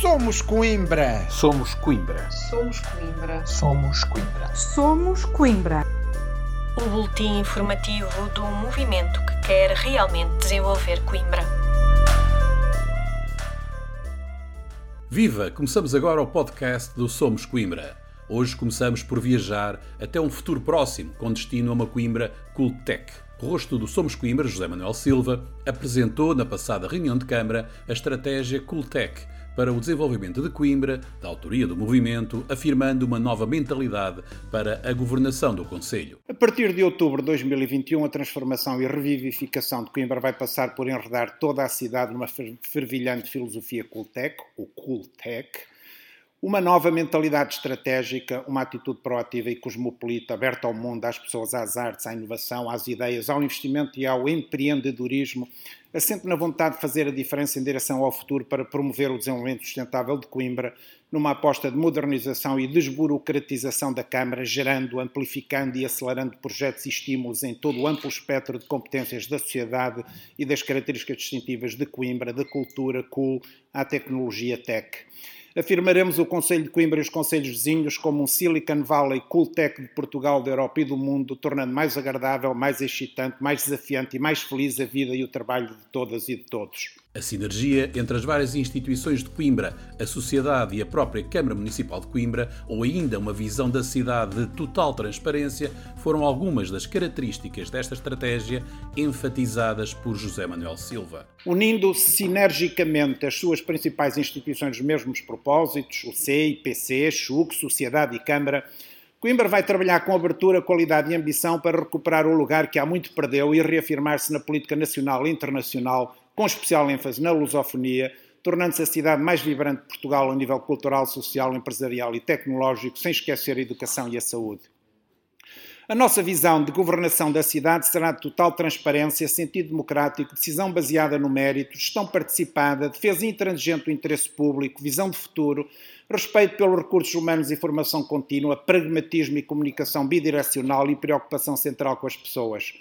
Somos Coimbra. Somos Coimbra. Somos Coimbra. Somos Coimbra. Somos Coimbra. O boletim informativo do movimento que quer realmente desenvolver Coimbra. Viva! Começamos agora o podcast do Somos Coimbra. Hoje começamos por viajar até um futuro próximo, com destino a uma Coimbra Cultec. O rosto do Somos Coimbra, José Manuel Silva, apresentou na passada reunião de Câmara a estratégia Cultec para o desenvolvimento de Coimbra, da autoria do movimento, afirmando uma nova mentalidade para a governação do Conselho. A partir de outubro de 2021, a transformação e revivificação de Coimbra vai passar por enredar toda a cidade numa fervilhante filosofia Cultec, o Cultec, uma nova mentalidade estratégica, uma atitude proativa e cosmopolita, aberta ao mundo, às pessoas, às artes, à inovação, às ideias, ao investimento e ao empreendedorismo, assente na vontade de fazer a diferença em direção ao futuro para promover o desenvolvimento sustentável de Coimbra, numa aposta de modernização e desburocratização da Câmara, gerando, amplificando e acelerando projetos e estímulos em todo o amplo espectro de competências da sociedade e das características distintivas de Coimbra, da cultura, cool, à tecnologia tech afirmaremos o Conselho de Coimbra e os Conselhos vizinhos como um Silicon Valley cool tech de Portugal, da Europa e do mundo, tornando mais agradável, mais excitante, mais desafiante e mais feliz a vida e o trabalho de todas e de todos. A sinergia entre as várias instituições de Coimbra, a sociedade e a própria Câmara Municipal de Coimbra, ou ainda uma visão da cidade de total transparência, foram algumas das características desta estratégia enfatizadas por José Manuel Silva. Unindo sinergicamente as suas principais instituições dos mesmos propósitos, o CEI, PC, CHUC, Sociedade e Câmara, Coimbra vai trabalhar com abertura, qualidade e ambição para recuperar o lugar que há muito perdeu e reafirmar-se na política nacional e internacional com especial ênfase na lusofonia, tornando-se a cidade mais vibrante de Portugal a nível cultural, social, empresarial e tecnológico, sem esquecer a educação e a saúde. A nossa visão de governação da cidade será de total transparência, sentido democrático, decisão baseada no mérito, gestão participada, defesa intransigente do interesse público, visão de futuro, respeito pelos recursos humanos e formação contínua, pragmatismo e comunicação bidirecional e preocupação central com as pessoas.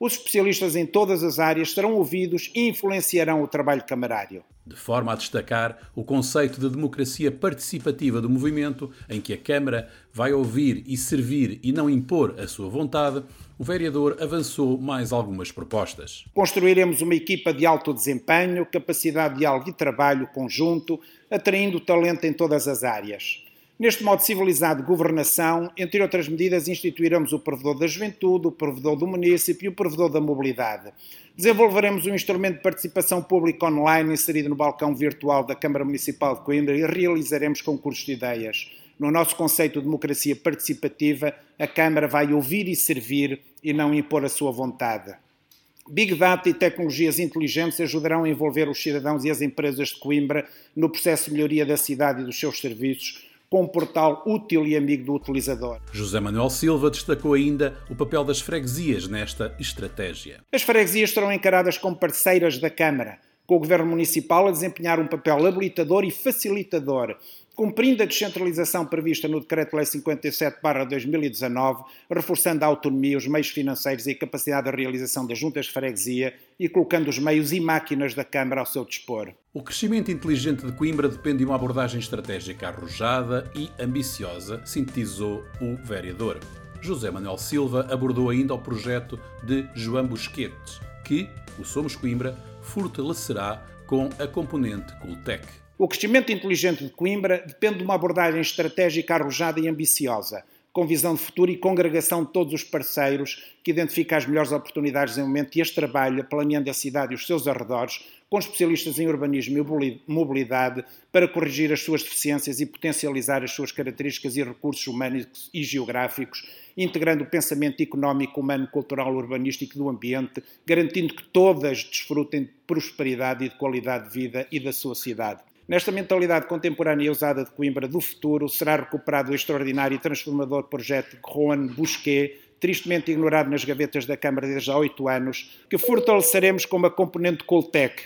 Os especialistas em todas as áreas serão ouvidos e influenciarão o trabalho camarário. De forma a destacar o conceito de democracia participativa do movimento, em que a Câmara vai ouvir e servir e não impor a sua vontade, o vereador avançou mais algumas propostas. Construiremos uma equipa de alto desempenho, capacidade de diálogo e trabalho conjunto, atraindo talento em todas as áreas. Neste modo civilizado de governação, entre outras medidas, instituiremos o provedor da juventude, o provedor do município e o provedor da mobilidade. Desenvolveremos um instrumento de participação pública online inserido no balcão virtual da Câmara Municipal de Coimbra e realizaremos concursos de ideias. No nosso conceito de democracia participativa, a Câmara vai ouvir e servir e não impor a sua vontade. Big Data e tecnologias inteligentes ajudarão a envolver os cidadãos e as empresas de Coimbra no processo de melhoria da cidade e dos seus serviços com um portal útil e amigo do utilizador. José Manuel Silva destacou ainda o papel das freguesias nesta estratégia. As freguesias serão encaradas como parceiras da Câmara, com o Governo Municipal a desempenhar um papel habilitador e facilitador, cumprindo a descentralização prevista no Decreto-Lei 57-2019, reforçando a autonomia, os meios financeiros e a capacidade de realização das juntas de freguesia e colocando os meios e máquinas da Câmara ao seu dispor. O crescimento inteligente de Coimbra depende de uma abordagem estratégica arrojada e ambiciosa, sintetizou o vereador. José Manuel Silva abordou ainda o projeto de João Busquetes, que o Somos Coimbra fortalecerá com a componente Cultec. O crescimento inteligente de Coimbra depende de uma abordagem estratégica arrojada e ambiciosa, com visão de futuro e congregação de todos os parceiros que identifica as melhores oportunidades em momento e as trabalha, planeando a cidade e os seus arredores, com especialistas em urbanismo e mobilidade, para corrigir as suas deficiências e potencializar as suas características e recursos humanos e geográficos, integrando o pensamento económico, humano, cultural, urbanístico do ambiente, garantindo que todas desfrutem de prosperidade e de qualidade de vida e da sua cidade. Nesta mentalidade contemporânea e usada de Coimbra do futuro, será recuperado o extraordinário e transformador projeto Juan Busquet, tristemente ignorado nas gavetas da Câmara desde há oito anos, que fortaleceremos como a componente Coltec.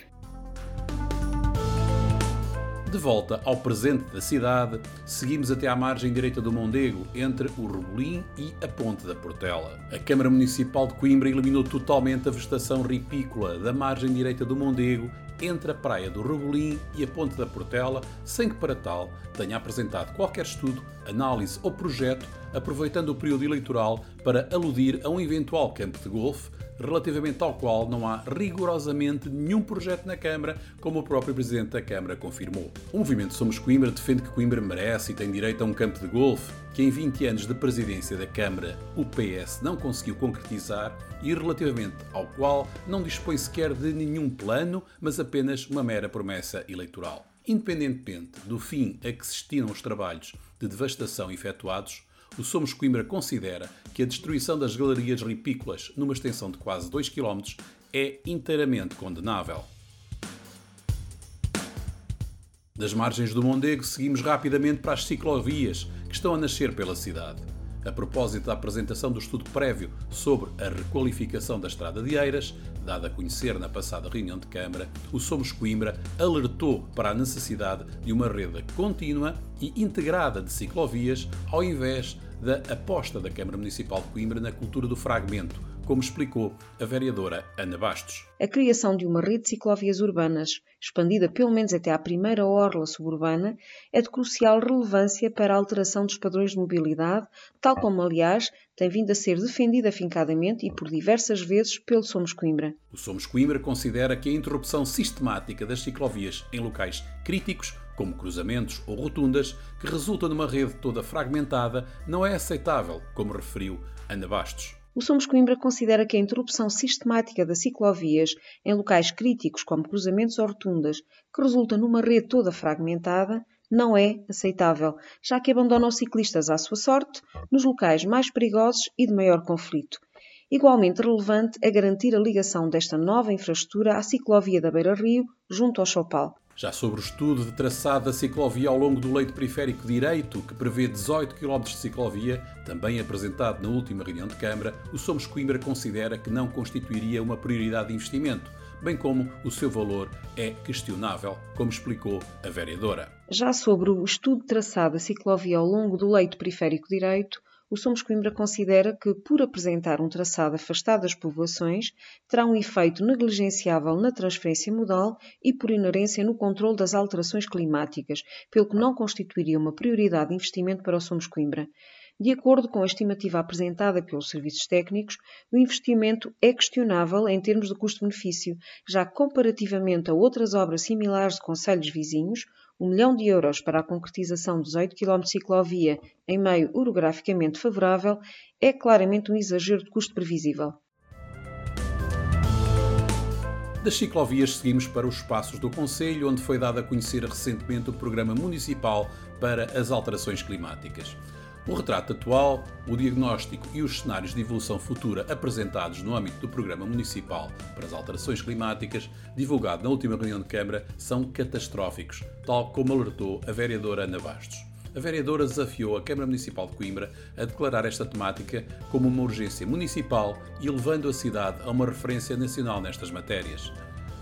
De volta ao presente da cidade, seguimos até à margem direita do Mondego, entre o Rebolim e a Ponte da Portela. A Câmara Municipal de Coimbra eliminou totalmente a vegetação ripícola da margem direita do Mondego entre a Praia do Rebolim e a Ponte da Portela, sem que para tal tenha apresentado qualquer estudo, análise ou projeto, aproveitando o período eleitoral para aludir a um eventual campo de golfe relativamente ao qual não há rigorosamente nenhum projeto na Câmara, como o próprio Presidente da Câmara confirmou. O movimento Somos Coimbra defende que Coimbra merece e tem direito a um campo de golfe, que em 20 anos de presidência da Câmara o PS não conseguiu concretizar e relativamente ao qual não dispõe sequer de nenhum plano, mas apenas uma mera promessa eleitoral. Independentemente do fim a que se estimam os trabalhos de devastação efetuados, o Somos Coimbra considera que a destruição das galerias ripícolas numa extensão de quase 2 km é inteiramente condenável. Das margens do Mondego, seguimos rapidamente para as ciclovias que estão a nascer pela cidade. A propósito da apresentação do estudo prévio sobre a requalificação da Estrada de Eiras, dada a conhecer na passada reunião de Câmara, o Somos Coimbra alertou para a necessidade de uma rede contínua e integrada de ciclovias, ao invés da aposta da Câmara Municipal de Coimbra na cultura do fragmento, como explicou a vereadora Ana Bastos. A criação de uma rede de ciclovias urbanas, expandida pelo menos até à primeira orla suburbana, é de crucial relevância para a alteração dos padrões de mobilidade, tal como, aliás, tem vindo a ser defendida afincadamente e por diversas vezes pelo Somos Coimbra. O Somos Coimbra considera que a interrupção sistemática das ciclovias em locais críticos como cruzamentos ou rotundas, que resulta numa rede toda fragmentada, não é aceitável, como referiu Ana Bastos. O Somos Coimbra considera que a interrupção sistemática das ciclovias em locais críticos como cruzamentos ou rotundas, que resulta numa rede toda fragmentada, não é aceitável, já que abandona os ciclistas à sua sorte nos locais mais perigosos e de maior conflito. Igualmente relevante é garantir a ligação desta nova infraestrutura à ciclovia da Beira Rio, junto ao Chopal. Já sobre o estudo de traçado da ciclovia ao longo do leito periférico direito, que prevê 18 km de ciclovia, também apresentado na última reunião de Câmara, o Somos Coimbra considera que não constituiria uma prioridade de investimento, bem como o seu valor é questionável, como explicou a vereadora. Já sobre o estudo traçado da ciclovia ao longo do leito periférico direito, o Somos Coimbra considera que, por apresentar um traçado afastado das povoações, terá um efeito negligenciável na transferência modal e, por inerência, no controle das alterações climáticas, pelo que não constituiria uma prioridade de investimento para o Somos Coimbra. De acordo com a estimativa apresentada pelos serviços técnicos, o investimento é questionável em termos de custo-benefício, já comparativamente a outras obras similares de conselhos vizinhos, um milhão de euros para a concretização de 18 km de ciclovia em meio orograficamente favorável é claramente um exagero de custo previsível. Das ciclovias seguimos para os espaços do Conselho, onde foi dado a conhecer recentemente o Programa Municipal para as Alterações Climáticas. O retrato atual, o diagnóstico e os cenários de evolução futura apresentados no âmbito do Programa Municipal para as Alterações Climáticas, divulgado na última reunião de Câmara, são catastróficos, tal como alertou a vereadora Ana Bastos. A vereadora desafiou a Câmara Municipal de Coimbra a declarar esta temática como uma urgência municipal e elevando a cidade a uma referência nacional nestas matérias.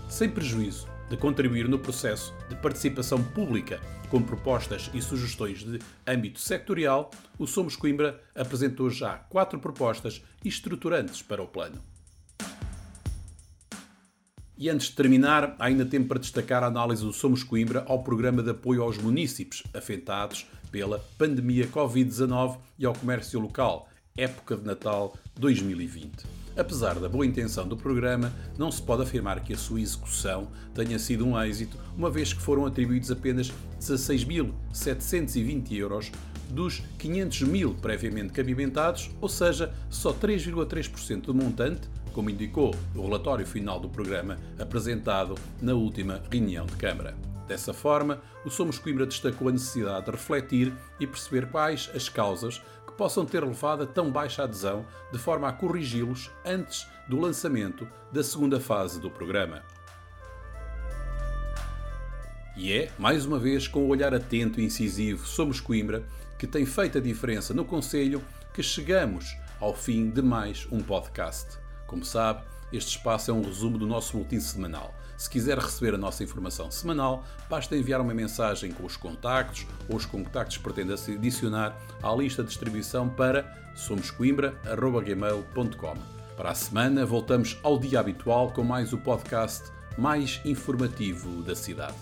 Sem prejuízo de contribuir no processo de participação pública com propostas e sugestões de âmbito sectorial, o Somos Coimbra apresentou já quatro propostas estruturantes para o plano. E antes de terminar, ainda tempo para destacar a análise do Somos Coimbra ao programa de apoio aos municípios afetados pela pandemia Covid-19 e ao comércio local, época de Natal 2020. Apesar da boa intenção do programa, não se pode afirmar que a sua execução tenha sido um êxito, uma vez que foram atribuídos apenas 16.720 euros dos 500 mil previamente cabimentados, ou seja, só 3,3% do montante, como indicou o relatório final do programa apresentado na última reunião de Câmara. Dessa forma, o Somos Coimbra destacou a necessidade de refletir e perceber quais as causas possam ter levado a tão baixa adesão, de forma a corrigi-los antes do lançamento da segunda fase do programa. E é, mais uma vez, com o olhar atento e incisivo Somos Coimbra, que tem feito a diferença no Conselho, que chegamos ao fim de mais um podcast. Como sabe, este espaço é um resumo do nosso boletim semanal. Se quiser receber a nossa informação semanal, basta enviar uma mensagem com os contactos ou os contactos que pretende adicionar à lista de distribuição para somoscoimbra.gmail.com. Para a semana, voltamos ao dia habitual com mais o podcast mais informativo da cidade.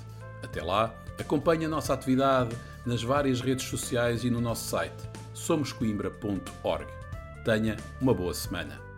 Até lá, acompanhe a nossa atividade nas várias redes sociais e no nosso site somoscoimbra.org. Tenha uma boa semana.